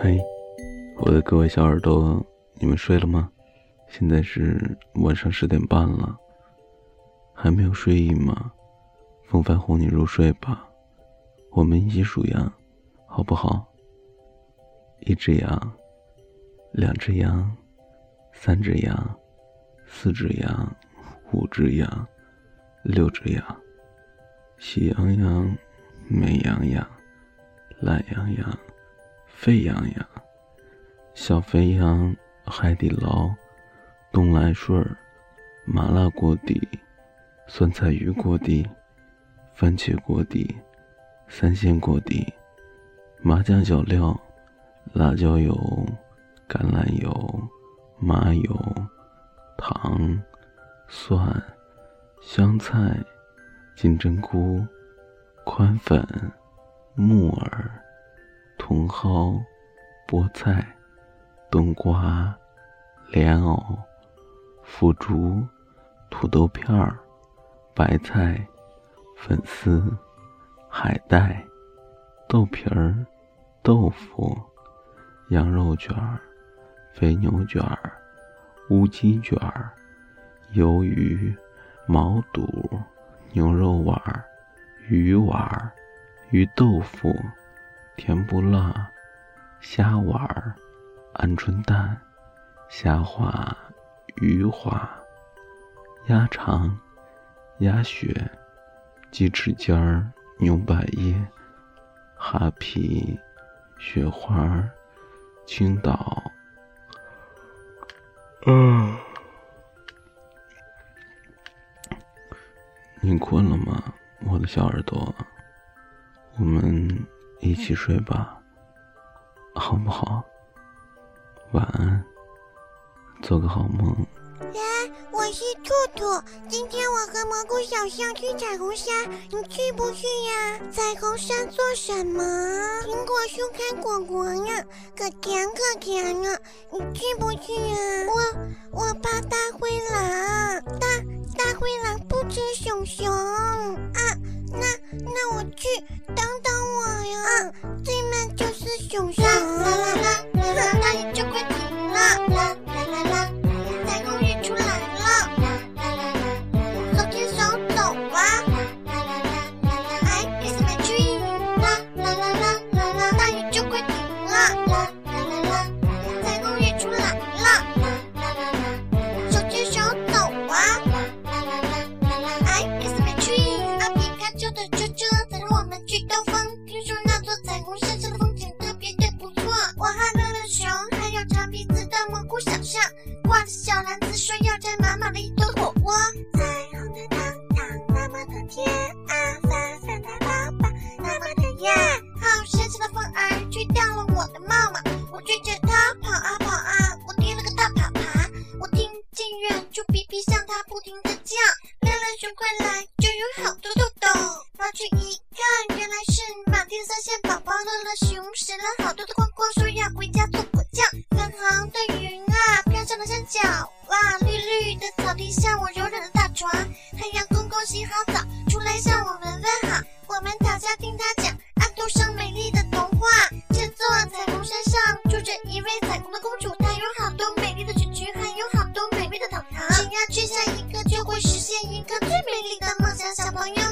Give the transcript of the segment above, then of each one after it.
嘿，我的各位小耳朵，你们睡了吗？现在是晚上十点半了，还没有睡意吗？风帆哄你入睡吧，我们一起数羊，好不好？一只羊，两只羊，三只羊，四只羊，五只羊，六只羊，喜羊羊，美羊羊，懒羊羊，沸羊羊，小肥羊，海底捞，东来顺，麻辣锅底，酸菜鱼锅底，番茄锅底，三鲜锅底，麻酱小料。辣椒油、橄榄油、麻油、糖、蒜、香菜、金针菇、宽粉、木耳、茼蒿、菠菜、冬瓜、莲藕、腐竹、土豆片儿、白菜、粉丝、海带、豆皮儿、豆腐。羊肉卷儿、肥牛卷儿、乌鸡卷儿、鱿鱼、毛肚、牛肉丸儿、鱼丸儿、鱼豆腐、甜不辣、虾丸儿、鹌鹑蛋、虾滑、鱼滑、鸭肠、鸭血、鸡翅尖儿、牛百叶、哈皮、雪花。青岛，嗯，你困了吗，我的小耳朵？一起睡吧，好不好？晚安，做个好梦。来我是兔兔，今天我和蘑菇小象去彩虹山，你去不去呀？彩虹山做什么？苹果树开果果呢，可甜可甜呢，你去不去呀？我我怕大灰狼，大大灰狼不吃熊熊啊，那那我去，等等，熊熊。上挂着小篮子说要摘满满的一堆火锅彩虹的糖糖那么的甜啊粉粉的包包那么的艳好神奇的风儿吹掉了我的帽帽我追着它跑啊跑啊我跌了个大粑粑我听见远处皮皮向它不停的叫乐乐熊快来就有好多豆豆跑去一看原来是满天的三线宝宝乐乐熊拾了好多的光光说要回家。脚哇，绿绿的草地像我柔软的大床，太阳公公洗好澡，出来向我们问好，我们躺下听他讲阿杜生美丽的童话。这座彩虹山上住着一位彩虹的公主，她有好多美丽的裙裙，还有好多美丽的糖糖，只要吃下一个就会实现一个最美丽的梦想，小朋友。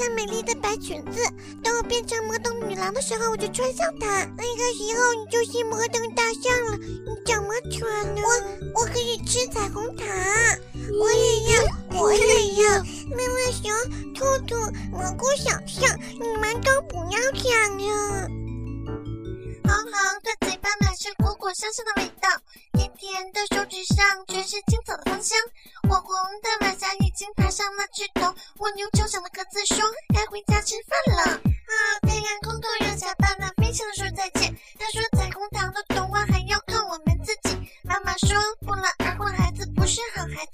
像美丽的白裙子，等我变成魔登女郎的时候，我就穿上它。那个时候，你就是魔登大象了。你怎么穿呢？我我可以吃彩虹糖。我也要，我也要。妹妹熊、兔兔、蘑菇小象，你们都不要抢呀。红红的嘴巴满是果果香香的味道，甜甜的手指上全是青草的芳香，火红的。已经爬上了枝头，蜗牛就响了壳子，说：“该回家吃饭了。”啊！太阳公公要下班了，飞翔说再见。他说：“彩虹糖的童话还要靠我们自己。”妈妈说：“不劳而获，孩子不是好孩。”